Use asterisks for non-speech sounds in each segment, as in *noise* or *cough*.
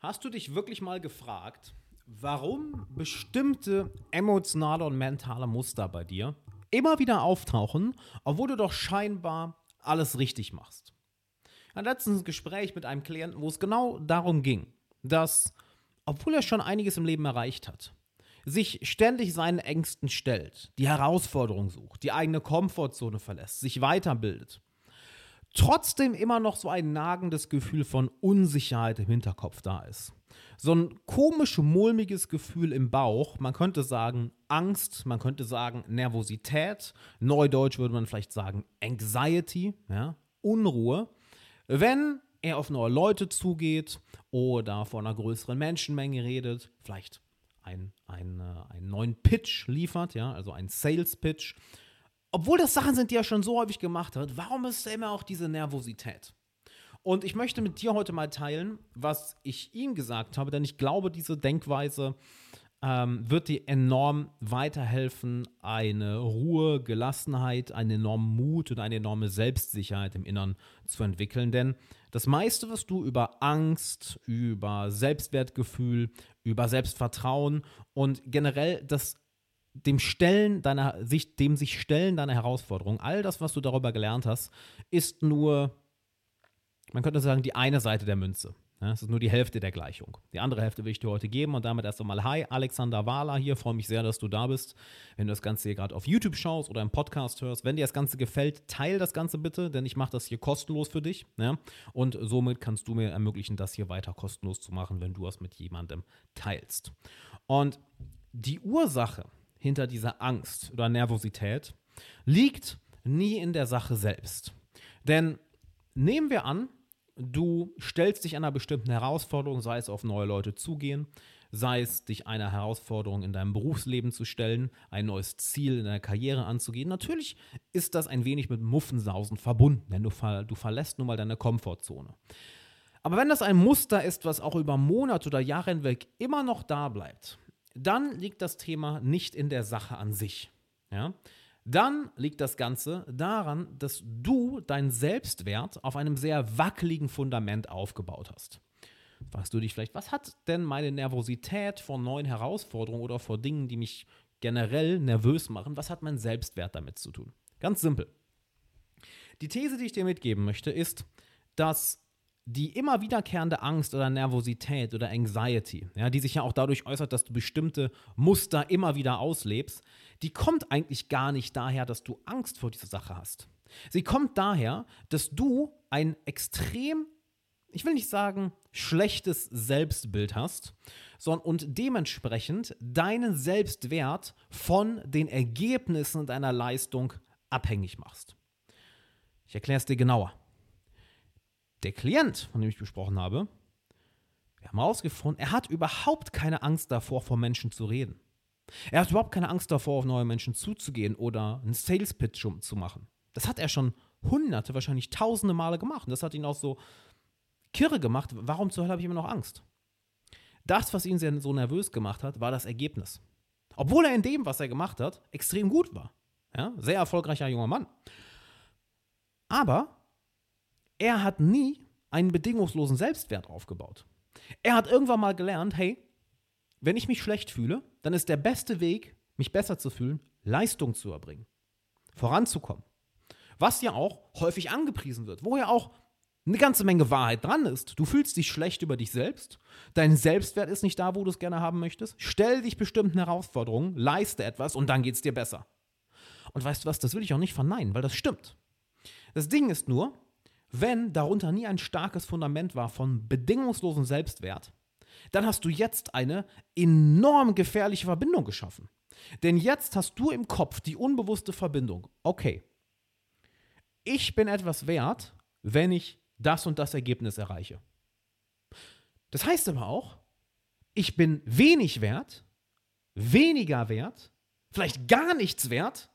Hast du dich wirklich mal gefragt, warum bestimmte emotionale und mentale Muster bei dir immer wieder auftauchen, obwohl du doch scheinbar alles richtig machst? Ein Gespräch mit einem Klienten, wo es genau darum ging, dass, obwohl er schon einiges im Leben erreicht hat, sich ständig seinen Ängsten stellt, die Herausforderung sucht, die eigene Komfortzone verlässt, sich weiterbildet, trotzdem immer noch so ein nagendes Gefühl von Unsicherheit im Hinterkopf da ist. So ein komisch mulmiges Gefühl im Bauch, man könnte sagen Angst, man könnte sagen Nervosität, neudeutsch würde man vielleicht sagen Anxiety, ja, Unruhe, wenn er auf neue Leute zugeht oder vor einer größeren Menschenmenge redet, vielleicht ein, ein, äh, einen neuen Pitch liefert, ja, also ein Sales Pitch obwohl das Sachen sind, die er schon so häufig gemacht hat, warum ist da immer auch diese Nervosität? Und ich möchte mit dir heute mal teilen, was ich ihm gesagt habe, denn ich glaube, diese Denkweise ähm, wird dir enorm weiterhelfen, eine Ruhe, Gelassenheit, einen enormen Mut und eine enorme Selbstsicherheit im Innern zu entwickeln. Denn das meiste, was du über Angst, über Selbstwertgefühl, über Selbstvertrauen und generell das dem Stellen deiner, sich, dem sich Stellen deiner Herausforderung, all das, was du darüber gelernt hast, ist nur, man könnte sagen, die eine Seite der Münze. Es ist nur die Hälfte der Gleichung. Die andere Hälfte will ich dir heute geben und damit erst einmal Hi, Alexander Wahler hier. Freue mich sehr, dass du da bist. Wenn du das Ganze hier gerade auf YouTube schaust oder im Podcast hörst, wenn dir das Ganze gefällt, teile das Ganze bitte, denn ich mache das hier kostenlos für dich. Ja? Und somit kannst du mir ermöglichen, das hier weiter kostenlos zu machen, wenn du es mit jemandem teilst. Und die Ursache, hinter dieser Angst oder Nervosität liegt nie in der Sache selbst. Denn nehmen wir an, du stellst dich einer bestimmten Herausforderung, sei es auf neue Leute zugehen, sei es dich einer Herausforderung in deinem Berufsleben zu stellen, ein neues Ziel in deiner Karriere anzugehen. Natürlich ist das ein wenig mit Muffensausen verbunden, denn du, ver du verlässt nun mal deine Komfortzone. Aber wenn das ein Muster ist, was auch über Monate oder Jahre hinweg immer noch da bleibt, dann liegt das Thema nicht in der Sache an sich. Ja? Dann liegt das Ganze daran, dass du deinen Selbstwert auf einem sehr wackeligen Fundament aufgebaut hast. Fragst du dich vielleicht, was hat denn meine Nervosität vor neuen Herausforderungen oder vor Dingen, die mich generell nervös machen, was hat mein Selbstwert damit zu tun? Ganz simpel. Die These, die ich dir mitgeben möchte, ist, dass die immer wiederkehrende Angst oder Nervosität oder Anxiety, ja, die sich ja auch dadurch äußert, dass du bestimmte Muster immer wieder auslebst, die kommt eigentlich gar nicht daher, dass du Angst vor dieser Sache hast. Sie kommt daher, dass du ein extrem, ich will nicht sagen, schlechtes Selbstbild hast, sondern und dementsprechend deinen Selbstwert von den Ergebnissen deiner Leistung abhängig machst. Ich erkläre es dir genauer. Der Klient, von dem ich gesprochen habe, wir haben herausgefunden, er hat überhaupt keine Angst davor, vor Menschen zu reden. Er hat überhaupt keine Angst davor, auf neue Menschen zuzugehen oder einen Sales Pitch zu machen. Das hat er schon hunderte, wahrscheinlich tausende Male gemacht. Und das hat ihn auch so kirre gemacht. Warum zur Hölle habe ich immer noch Angst? Das, was ihn so nervös gemacht hat, war das Ergebnis. Obwohl er in dem, was er gemacht hat, extrem gut war. Ja, sehr erfolgreicher junger Mann. Aber er hat nie einen bedingungslosen Selbstwert aufgebaut. Er hat irgendwann mal gelernt, hey, wenn ich mich schlecht fühle, dann ist der beste Weg, mich besser zu fühlen, Leistung zu erbringen, voranzukommen. Was ja auch häufig angepriesen wird, wo ja auch eine ganze Menge Wahrheit dran ist. Du fühlst dich schlecht über dich selbst, dein Selbstwert ist nicht da, wo du es gerne haben möchtest. Stell dich bestimmten Herausforderungen, leiste etwas und dann geht es dir besser. Und weißt du was, das will ich auch nicht verneinen, weil das stimmt. Das Ding ist nur, wenn darunter nie ein starkes Fundament war von bedingungslosem Selbstwert, dann hast du jetzt eine enorm gefährliche Verbindung geschaffen. Denn jetzt hast du im Kopf die unbewusste Verbindung. Okay, ich bin etwas wert, wenn ich das und das Ergebnis erreiche. Das heißt aber auch, ich bin wenig wert, weniger wert, vielleicht gar nichts wert,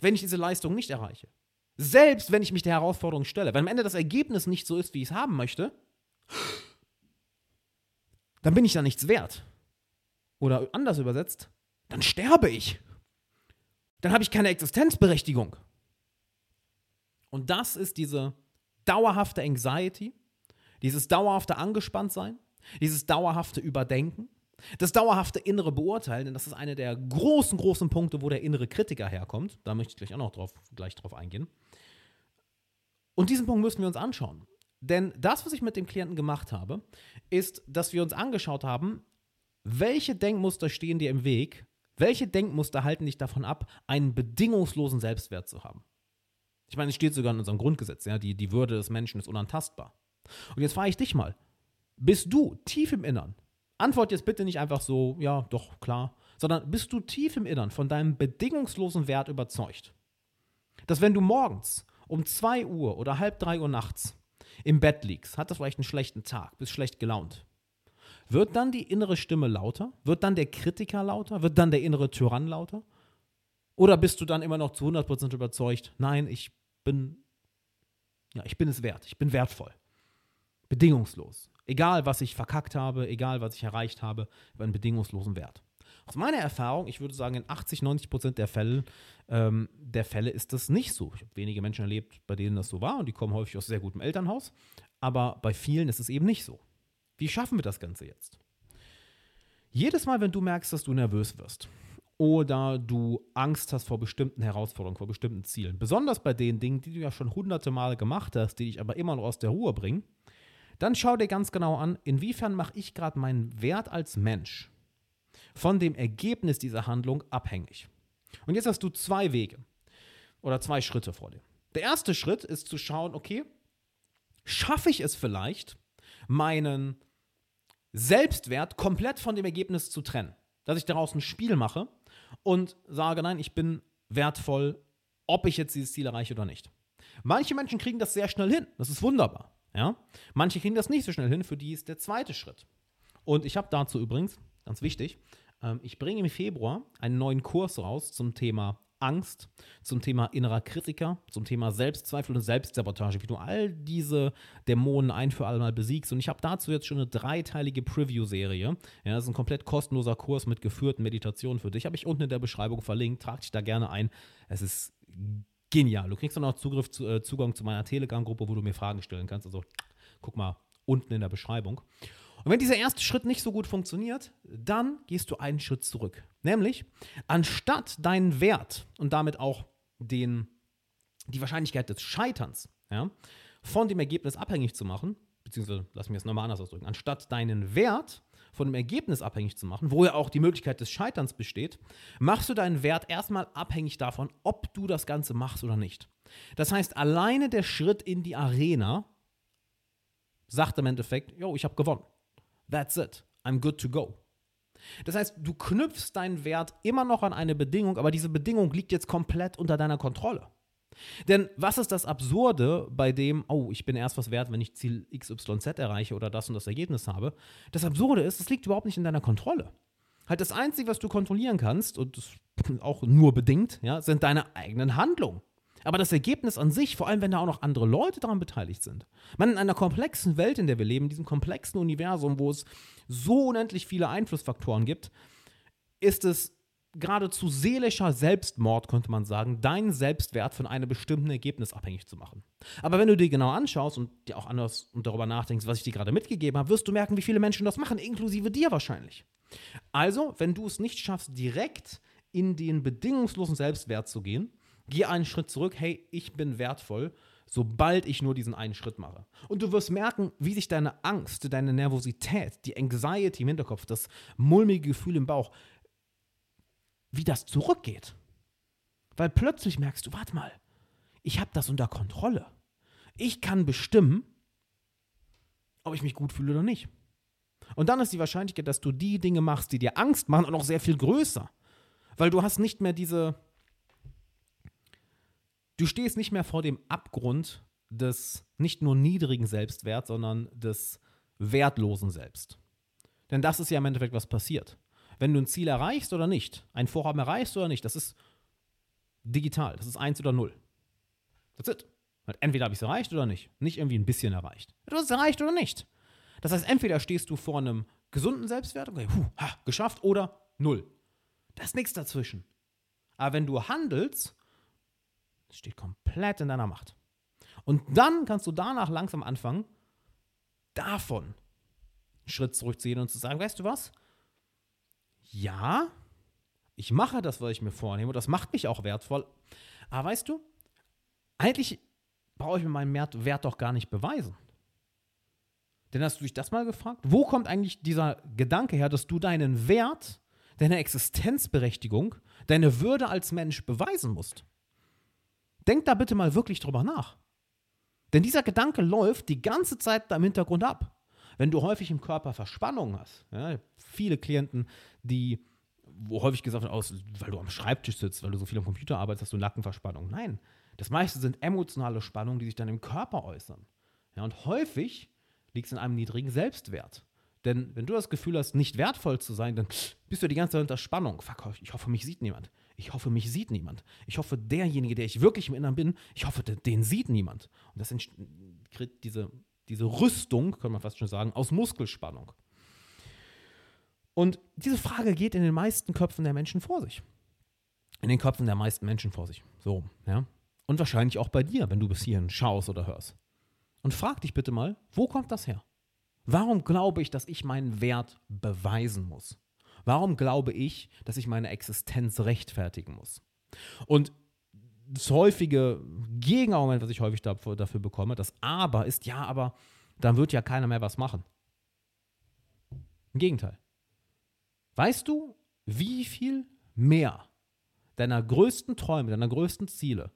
wenn ich diese Leistung nicht erreiche. Selbst wenn ich mich der Herausforderung stelle. Wenn am Ende das Ergebnis nicht so ist, wie ich es haben möchte, dann bin ich da nichts wert. Oder anders übersetzt, dann sterbe ich. Dann habe ich keine Existenzberechtigung. Und das ist diese dauerhafte Anxiety, dieses dauerhafte Angespanntsein, dieses dauerhafte Überdenken, das dauerhafte innere Beurteilen, denn das ist einer der großen, großen Punkte, wo der innere Kritiker herkommt. Da möchte ich gleich auch noch drauf, gleich drauf eingehen. Und diesen Punkt müssen wir uns anschauen. Denn das, was ich mit dem Klienten gemacht habe, ist, dass wir uns angeschaut haben, welche Denkmuster stehen dir im Weg, welche Denkmuster halten dich davon ab, einen bedingungslosen Selbstwert zu haben. Ich meine, es steht sogar in unserem Grundgesetz, ja, die, die Würde des Menschen ist unantastbar. Und jetzt frage ich dich mal, bist du tief im Innern Antwort jetzt bitte nicht einfach so, ja, doch, klar, sondern bist du tief im Innern von deinem bedingungslosen Wert überzeugt? Dass wenn du morgens um 2 Uhr oder halb 3 Uhr nachts im Bett liegst, hattest vielleicht einen schlechten Tag, bist schlecht gelaunt, wird dann die innere Stimme lauter? Wird dann der Kritiker lauter? Wird dann der innere Tyrann lauter? Oder bist du dann immer noch zu 100% überzeugt, nein, ich bin, ja, ich bin es wert, ich bin wertvoll. Bedingungslos. Egal, was ich verkackt habe, egal, was ich erreicht habe, über einen bedingungslosen Wert. Aus meiner Erfahrung, ich würde sagen, in 80, 90 Prozent der Fälle, ähm, der Fälle ist das nicht so. Ich habe wenige Menschen erlebt, bei denen das so war und die kommen häufig aus sehr gutem Elternhaus. Aber bei vielen ist es eben nicht so. Wie schaffen wir das Ganze jetzt? Jedes Mal, wenn du merkst, dass du nervös wirst oder du Angst hast vor bestimmten Herausforderungen, vor bestimmten Zielen, besonders bei den Dingen, die du ja schon hunderte Male gemacht hast, die dich aber immer noch aus der Ruhe bringen, dann schau dir ganz genau an, inwiefern mache ich gerade meinen Wert als Mensch von dem Ergebnis dieser Handlung abhängig. Und jetzt hast du zwei Wege oder zwei Schritte vor dir. Der erste Schritt ist zu schauen, okay, schaffe ich es vielleicht, meinen Selbstwert komplett von dem Ergebnis zu trennen? Dass ich daraus ein Spiel mache und sage, nein, ich bin wertvoll, ob ich jetzt dieses Ziel erreiche oder nicht. Manche Menschen kriegen das sehr schnell hin. Das ist wunderbar. Ja? Manche kriegen das nicht so schnell hin, für die ist der zweite Schritt. Und ich habe dazu übrigens, ganz wichtig, ähm, ich bringe im Februar einen neuen Kurs raus zum Thema Angst, zum Thema innerer Kritiker, zum Thema Selbstzweifel und Selbstsabotage, wie du all diese Dämonen ein für alle Mal besiegst. Und ich habe dazu jetzt schon eine dreiteilige Preview-Serie. Ja, das ist ein komplett kostenloser Kurs mit geführten Meditationen für dich. Habe ich unten in der Beschreibung verlinkt. Trag dich da gerne ein. Es ist genial. Du kriegst dann auch Zugriff zu, äh, Zugang zu meiner Telegram-Gruppe, wo du mir Fragen stellen kannst. Also guck mal unten in der Beschreibung. Und wenn dieser erste Schritt nicht so gut funktioniert, dann gehst du einen Schritt zurück. Nämlich, anstatt deinen Wert und damit auch den, die Wahrscheinlichkeit des Scheiterns ja, von dem Ergebnis abhängig zu machen, beziehungsweise lass mich es nochmal anders ausdrücken, anstatt deinen Wert von dem Ergebnis abhängig zu machen, wo ja auch die Möglichkeit des Scheiterns besteht, machst du deinen Wert erstmal abhängig davon, ob du das Ganze machst oder nicht. Das heißt, alleine der Schritt in die Arena sagt im Endeffekt, yo, ich habe gewonnen. That's it. I'm good to go. Das heißt, du knüpfst deinen Wert immer noch an eine Bedingung, aber diese Bedingung liegt jetzt komplett unter deiner Kontrolle. Denn was ist das Absurde bei dem, oh, ich bin erst was wert, wenn ich Ziel XYZ erreiche oder das und das Ergebnis habe? Das Absurde ist, es liegt überhaupt nicht in deiner Kontrolle. Halt das Einzige, was du kontrollieren kannst, und *laughs* auch nur bedingt, ja, sind deine eigenen Handlungen. Aber das Ergebnis an sich, vor allem wenn da auch noch andere Leute daran beteiligt sind. Man in einer komplexen Welt, in der wir leben, in diesem komplexen Universum, wo es so unendlich viele Einflussfaktoren gibt, ist es geradezu seelischer Selbstmord, könnte man sagen, deinen Selbstwert von einem bestimmten Ergebnis abhängig zu machen. Aber wenn du dir genau anschaust und dir auch anders und darüber nachdenkst, was ich dir gerade mitgegeben habe, wirst du merken, wie viele Menschen das machen, inklusive dir wahrscheinlich. Also, wenn du es nicht schaffst, direkt in den bedingungslosen Selbstwert zu gehen, geh einen Schritt zurück, hey, ich bin wertvoll, sobald ich nur diesen einen Schritt mache. Und du wirst merken, wie sich deine Angst, deine Nervosität, die Anxiety im Hinterkopf, das mulmige Gefühl im Bauch, wie das zurückgeht. Weil plötzlich merkst du, warte mal, ich habe das unter Kontrolle. Ich kann bestimmen, ob ich mich gut fühle oder nicht. Und dann ist die Wahrscheinlichkeit, dass du die Dinge machst, die dir Angst machen, auch noch sehr viel größer. Weil du hast nicht mehr diese. Du stehst nicht mehr vor dem Abgrund des nicht nur niedrigen Selbstwerts, sondern des wertlosen Selbst. Denn das ist ja im Endeffekt, was passiert wenn du ein Ziel erreichst oder nicht, ein Vorhaben erreichst oder nicht, das ist digital, das ist eins oder null. That's it. entweder habe ich es erreicht oder nicht. Nicht irgendwie ein bisschen erreicht. Du hast es erreicht oder nicht. Das heißt, entweder stehst du vor einem gesunden Selbstwert, okay, puh, ha, geschafft, oder null. Da ist nichts dazwischen. Aber wenn du handelst, steht komplett in deiner Macht. Und dann kannst du danach langsam anfangen, davon Schritt zurückziehen und zu sagen, weißt du was? Ja, ich mache das, was ich mir vornehme und das macht mich auch wertvoll. Aber weißt du, eigentlich brauche ich mir meinen Wert doch gar nicht beweisen. Denn hast du dich das mal gefragt? Wo kommt eigentlich dieser Gedanke her, dass du deinen Wert, deine Existenzberechtigung, deine Würde als Mensch beweisen musst? Denk da bitte mal wirklich drüber nach. Denn dieser Gedanke läuft die ganze Zeit im Hintergrund ab. Wenn du häufig im Körper Verspannungen hast, ja, viele Klienten, die, wo häufig gesagt wird, aus, weil du am Schreibtisch sitzt, weil du so viel am Computer arbeitest, hast du Nackenverspannung. Nein, das meiste sind emotionale Spannungen, die sich dann im Körper äußern. Ja, und häufig liegt es in einem niedrigen Selbstwert. Denn wenn du das Gefühl hast, nicht wertvoll zu sein, dann bist du die ganze Zeit unter Spannung. Fuck, ich hoffe, mich sieht niemand. Ich hoffe, mich sieht niemand. Ich hoffe, derjenige, der ich wirklich im Inneren bin, ich hoffe, den sieht niemand. Und das diese, diese Rüstung, kann man fast schon sagen, aus Muskelspannung. Und diese Frage geht in den meisten Köpfen der Menschen vor sich. In den Köpfen der meisten Menschen vor sich. So, ja. Und wahrscheinlich auch bei dir, wenn du bis hierhin schaust oder hörst. Und frag dich bitte mal, wo kommt das her? Warum glaube ich, dass ich meinen Wert beweisen muss? Warum glaube ich, dass ich meine Existenz rechtfertigen muss? Und das häufige Gegenargument, was ich häufig dafür, bekomme, das Aber ist, ja, aber dann wird ja keiner mehr was machen. Im Gegenteil. Weißt du, wie viel mehr deiner größten Träume, deiner größten Ziele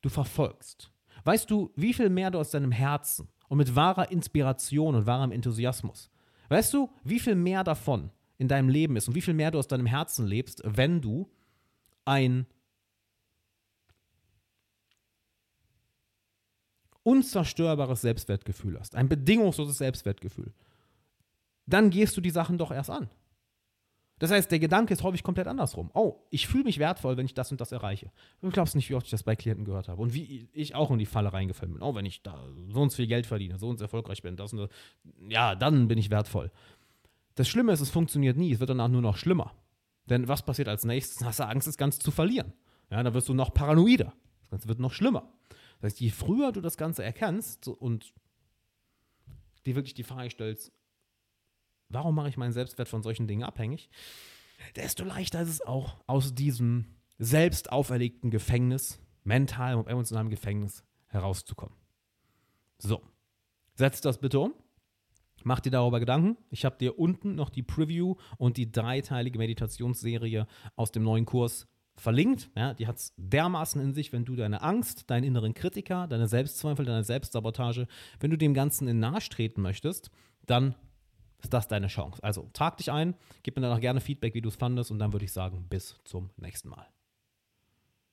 du verfolgst? Weißt du, wie viel mehr du aus deinem Herzen und mit wahrer Inspiration und wahrem Enthusiasmus, weißt du, wie viel mehr davon in deinem Leben ist und wie viel mehr du aus deinem Herzen lebst, wenn du ein unzerstörbares Selbstwertgefühl hast, ein bedingungsloses Selbstwertgefühl, dann gehst du die Sachen doch erst an. Das heißt, der Gedanke ist häufig komplett andersrum. Oh, ich fühle mich wertvoll, wenn ich das und das erreiche. Du glaubst nicht, wie oft ich das bei Klienten gehört habe. Und wie ich auch in die Falle reingefallen bin. Oh, wenn ich da so und so viel Geld verdiene, so und so erfolgreich bin, das und das, ja, dann bin ich wertvoll. Das Schlimme ist, es funktioniert nie. Es wird danach nur noch schlimmer. Denn was passiert als nächstes? Hast du Angst, das Ganze zu verlieren. Ja, dann wirst du noch paranoider. Das Ganze wird noch schlimmer. Das heißt, je früher du das Ganze erkennst und dir wirklich die Frage stellst, warum mache ich meinen Selbstwert von solchen Dingen abhängig, desto leichter ist es auch, aus diesem selbst auferlegten Gefängnis, mental und emotionalem Gefängnis herauszukommen. So, setz das bitte um. Mach dir darüber Gedanken. Ich habe dir unten noch die Preview und die dreiteilige Meditationsserie aus dem neuen Kurs verlinkt. Ja, die hat es dermaßen in sich, wenn du deine Angst, deinen inneren Kritiker, deine Selbstzweifel, deine Selbstsabotage, wenn du dem Ganzen in Nahe treten möchtest, dann ist das deine Chance. Also trag dich ein, gib mir danach gerne Feedback, wie du es fandest und dann würde ich sagen, bis zum nächsten Mal.